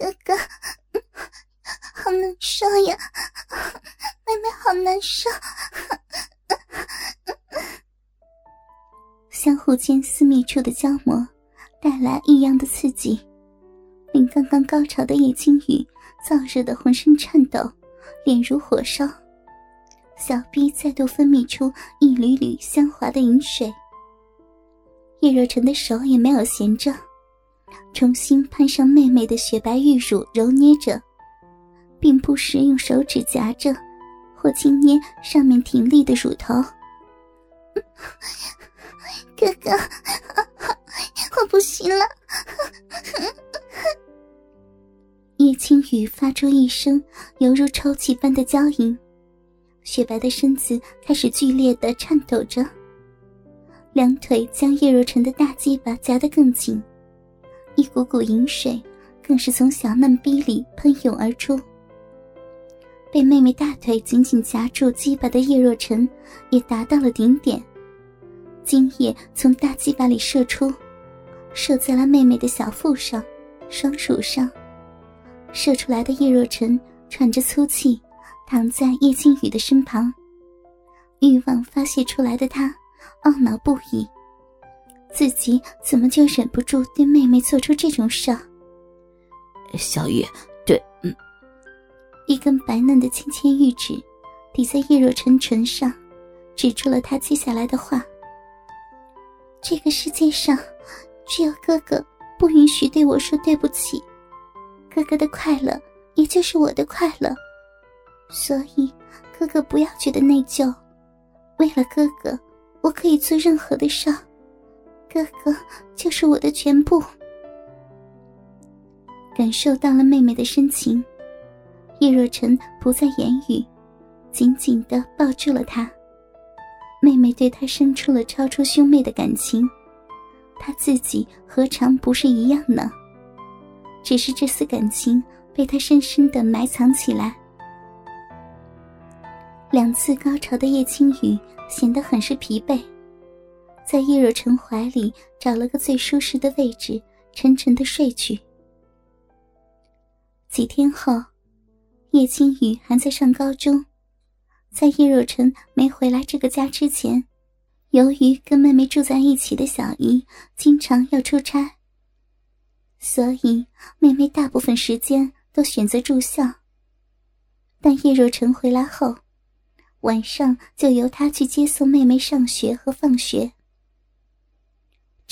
哥哥，好难受呀，妹妹好难受。相互间私密处的交磨，带来异样的刺激，令刚刚高潮的叶青雨燥热的浑身颤抖，脸如火烧，小臂再度分泌出一缕缕香滑的饮水。叶若晨的手也没有闲着，重新攀上妹妹的雪白玉乳，揉捏着，并不时用手指夹着，或轻捏上面挺立的乳头。哥哥，我不行了！叶青雨发出一声犹如抽泣般的娇吟，雪白的身子开始剧烈的颤抖着，两腿将叶若晨的大鸡巴夹得更紧，一股股饮水更是从小嫩逼里喷涌而出。被妹妹大腿紧紧夹住鸡巴的叶若晨也达到了顶点。精液从大鸡巴里射出，射在了妹妹的小腹上、双乳上。射出来的叶若晨喘着粗气，躺在叶青雨的身旁。欲望发泄出来的他懊恼不已，自己怎么就忍不住对妹妹做出这种事？小玉，对，嗯。一根白嫩的芊芊玉指抵在叶若晨唇上，指出了他接下来的话。这个世界上，只有哥哥不允许对我说对不起。哥哥的快乐，也就是我的快乐，所以哥哥不要觉得内疚。为了哥哥，我可以做任何的事。哥哥就是我的全部。感受到了妹妹的深情，叶若晨不再言语，紧紧的抱住了她。妹妹对他生出了超出兄妹的感情，他自己何尝不是一样呢？只是这丝感情被他深深的埋藏起来。两次高潮的叶青雨显得很是疲惫，在叶若晨怀里找了个最舒适的位置，沉沉的睡去。几天后，叶青雨还在上高中。在叶若晨没回来这个家之前，由于跟妹妹住在一起的小姨经常要出差，所以妹妹大部分时间都选择住校。但叶若晨回来后，晚上就由他去接送妹妹上学和放学。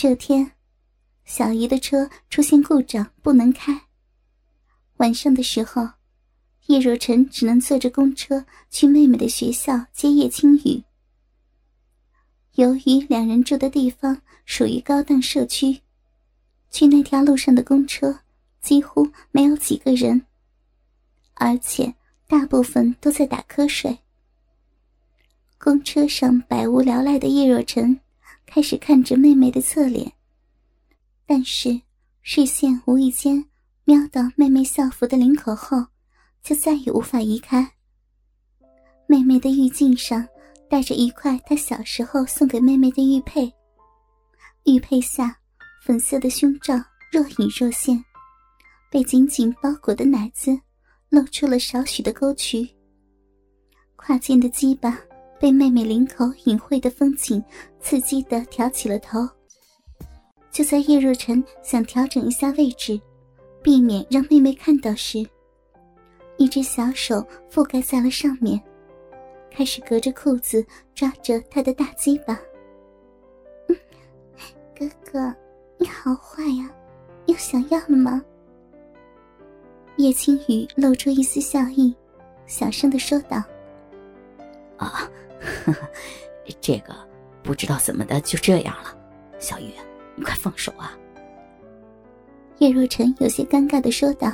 这天，小姨的车出现故障，不能开。晚上的时候。叶若晨只能坐着公车去妹妹的学校接叶青雨。由于两人住的地方属于高档社区，去那条路上的公车几乎没有几个人，而且大部分都在打瞌睡。公车上百无聊赖的叶若晨开始看着妹妹的侧脸，但是视线无意间瞄到妹妹校服的领口后。就再也无法移开。妹妹的玉颈上戴着一块她小时候送给妹妹的玉佩，玉佩下粉色的胸罩若隐若现，被紧紧包裹的奶子露出了少许的沟渠。胯间的鸡巴被妹妹领口隐晦的风景刺激的挑起了头。就在叶若晨想调整一下位置，避免让妹妹看到时，一只小手覆盖在了上面，开始隔着裤子抓着他的大鸡巴。哥哥，你好坏呀，又想要了吗？叶青雨露出一丝笑意，小声的说道：“啊，呵 呵这个不知道怎么的就这样了，小雨，你快放手啊！”叶若晨有些尴尬的说道。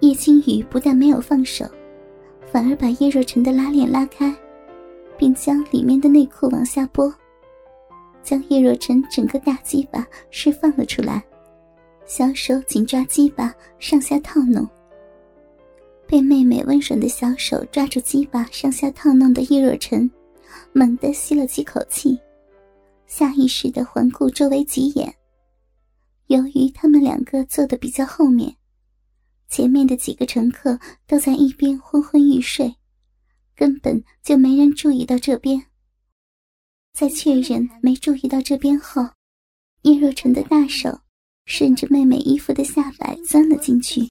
叶青雨不但没有放手，反而把叶若晨的拉链拉开，并将里面的内裤往下拨，将叶若晨整个大鸡巴释放了出来，小手紧抓鸡巴上下套弄。被妹妹温顺的小手抓住鸡巴上下套弄的叶若晨，猛地吸了几口气，下意识的环顾周围几眼，由于他们两个坐的比较后面，前面的几个乘客都在一边昏昏欲睡，根本就没人注意到这边。在确认没注意到这边后，叶若晨的大手顺着妹妹衣服的下摆钻了进去，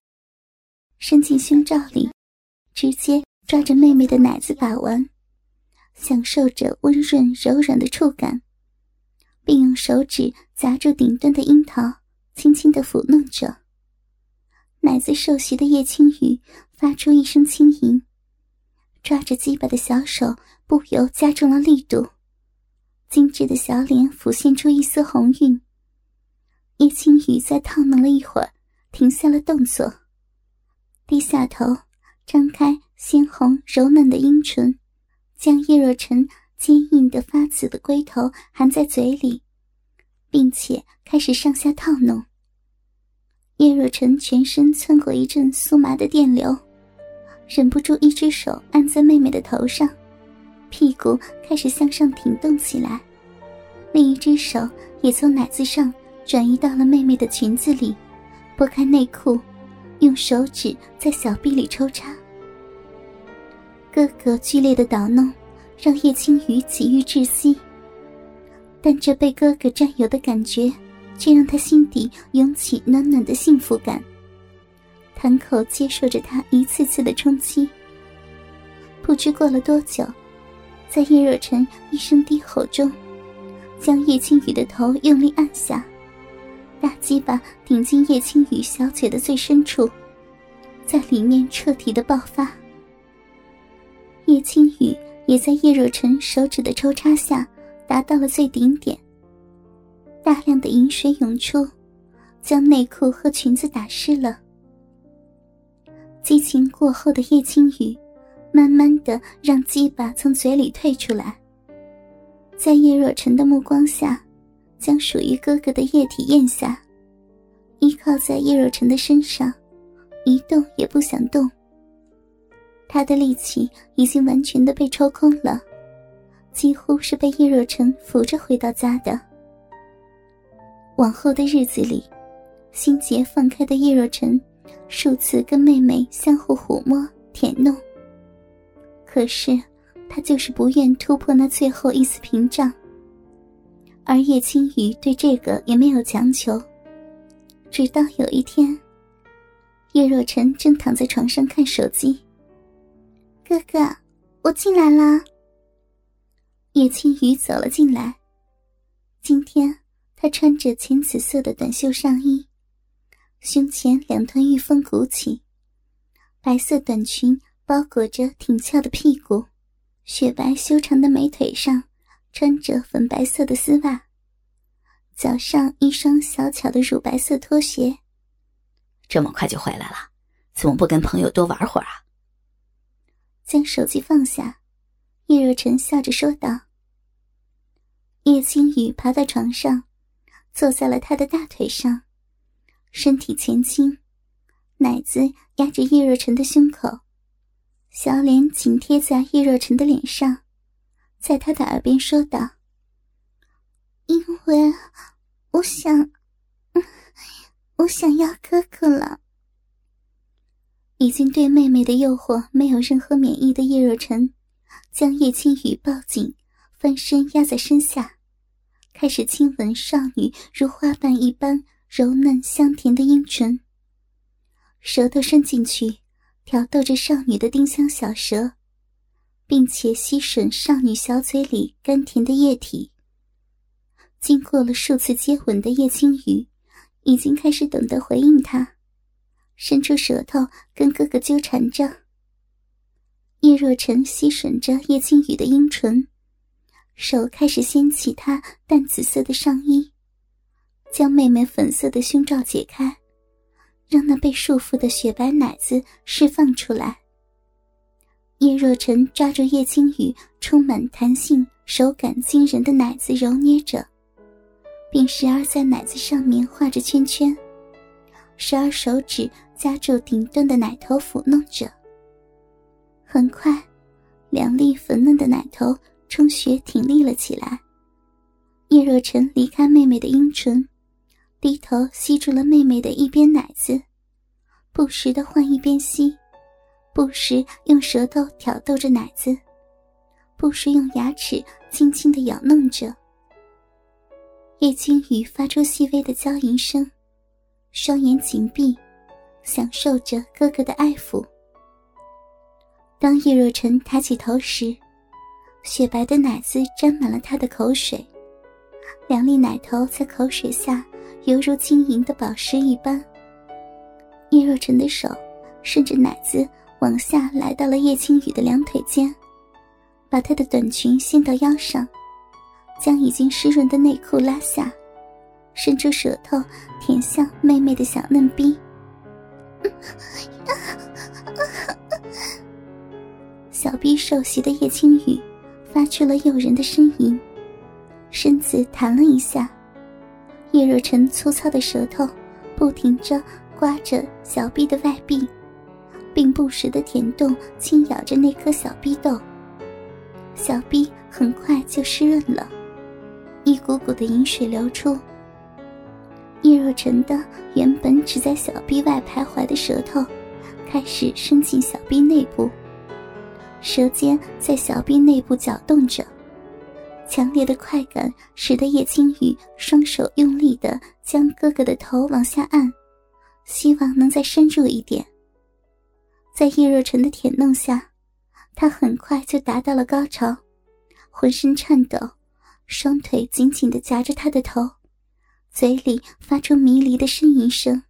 伸进胸罩里，直接抓着妹妹的奶子把玩，享受着温润柔软的触感，并用手指夹住顶端的樱桃，轻轻的抚弄着。奶子受袭的叶青雨发出一声轻吟，抓着鸡巴的小手不由加重了力度。精致的小脸浮现出一丝红晕。叶青雨在烫弄了一会儿，停下了动作，低下头，张开鲜红柔嫩的樱唇，将叶若晨坚硬的发紫的龟头含在嘴里，并且开始上下套弄。叶若晨全身窜过一阵酥麻的电流，忍不住一只手按在妹妹的头上。屁股开始向上挺动起来，另一只手也从奶子上转移到了妹妹的裙子里，拨开内裤，用手指在小臂里抽插。哥哥剧烈的捣弄，让叶青雨几欲窒息，但这被哥哥占有的感觉，却让他心底涌起暖暖的幸福感，谈口接受着他一次次的冲击。不知过了多久。在叶若晨一声低吼中，将叶青雨的头用力按下，大鸡巴顶进叶青雨小嘴的最深处，在里面彻底的爆发。叶青雨也在叶若晨手指的抽插下达到了最顶点，大量的饮水涌出，将内裤和裙子打湿了。激情过后的叶青雨。慢慢的让鸡巴从嘴里退出来，在叶若晨的目光下，将属于哥哥的液体咽下，依靠在叶若晨的身上，一动也不想动。他的力气已经完全的被抽空了，几乎是被叶若晨扶着回到家的。往后的日子里，心结放开的叶若晨，数次跟妹妹相互抚摸舔弄。可是，他就是不愿突破那最后一丝屏障。而叶青雨对这个也没有强求。直到有一天，叶若晨正躺在床上看手机。哥哥，我进来了。叶青雨走了进来。今天她穿着浅紫色的短袖上衣，胸前两团玉峰鼓起，白色短裙。包裹着挺翘的屁股，雪白修长的美腿上穿着粉白色的丝袜，脚上一双小巧的乳白色拖鞋。这么快就回来了，怎么不跟朋友多玩会儿啊？将手机放下，叶若晨笑着说道。叶青雨爬到床上，坐在了他的大腿上，身体前倾，奶子压着叶若晨的胸口。小脸紧贴在叶若晨的脸上，在他的耳边说道：“因为我想，我想要哥哥了。”已经对妹妹的诱惑没有任何免疫的叶若晨，将叶青雨抱紧，翻身压在身下，开始亲吻少女如花瓣一般柔嫩香甜的樱唇，舌头伸进去。挑逗着少女的丁香小舌，并且吸吮少女小嘴里甘甜的液体。经过了数次接吻的叶青雨，已经开始懂得回应他，伸出舌头跟哥哥纠缠着。叶若晨吸吮着叶青雨的阴唇，手开始掀起她淡紫色的上衣，将妹妹粉色的胸罩解开。让那被束缚的雪白奶子释放出来。叶若晨抓住叶青雨充满弹性、手感惊人的奶子揉捏着，并时而在奶子上面画着圈圈，时而手指夹住顶端的奶头抚弄着。很快，两粒粉嫩的奶头充血挺立了起来。叶若晨离开妹妹的阴唇。低头吸住了妹妹的一边奶子，不时的换一边吸，不时用舌头挑逗着奶子，不时用牙齿轻轻的咬弄着。叶青雨发出细微的娇吟声，双眼紧闭，享受着哥哥的爱抚。当叶若晨抬起头时，雪白的奶子沾满了他的口水，两粒奶头在口水下犹如晶莹的宝石一般。叶若晨的手顺着奶子往下来到了叶青雨的两腿间，把她的短裙掀到腰上。将已经湿润的内裤拉下，伸出舌头舔向妹妹的小嫩逼。小逼受袭的叶青雨发出了诱人的呻吟，身子弹了一下。叶若晨粗糙的舌头不停着刮着小臂的外壁，并不时的舔动、轻咬着那颗小逼豆。小逼很快就湿润了。一股股的饮水流出，叶若晨的原本只在小臂外徘徊的舌头，开始伸进小臂内部。舌尖在小臂内部搅动着，强烈的快感使得叶青雨双手用力的将哥哥的头往下按，希望能再深入一点。在叶若晨的舔弄下，他很快就达到了高潮，浑身颤抖。双腿紧紧的夹着他的头，嘴里发出迷离的呻吟声。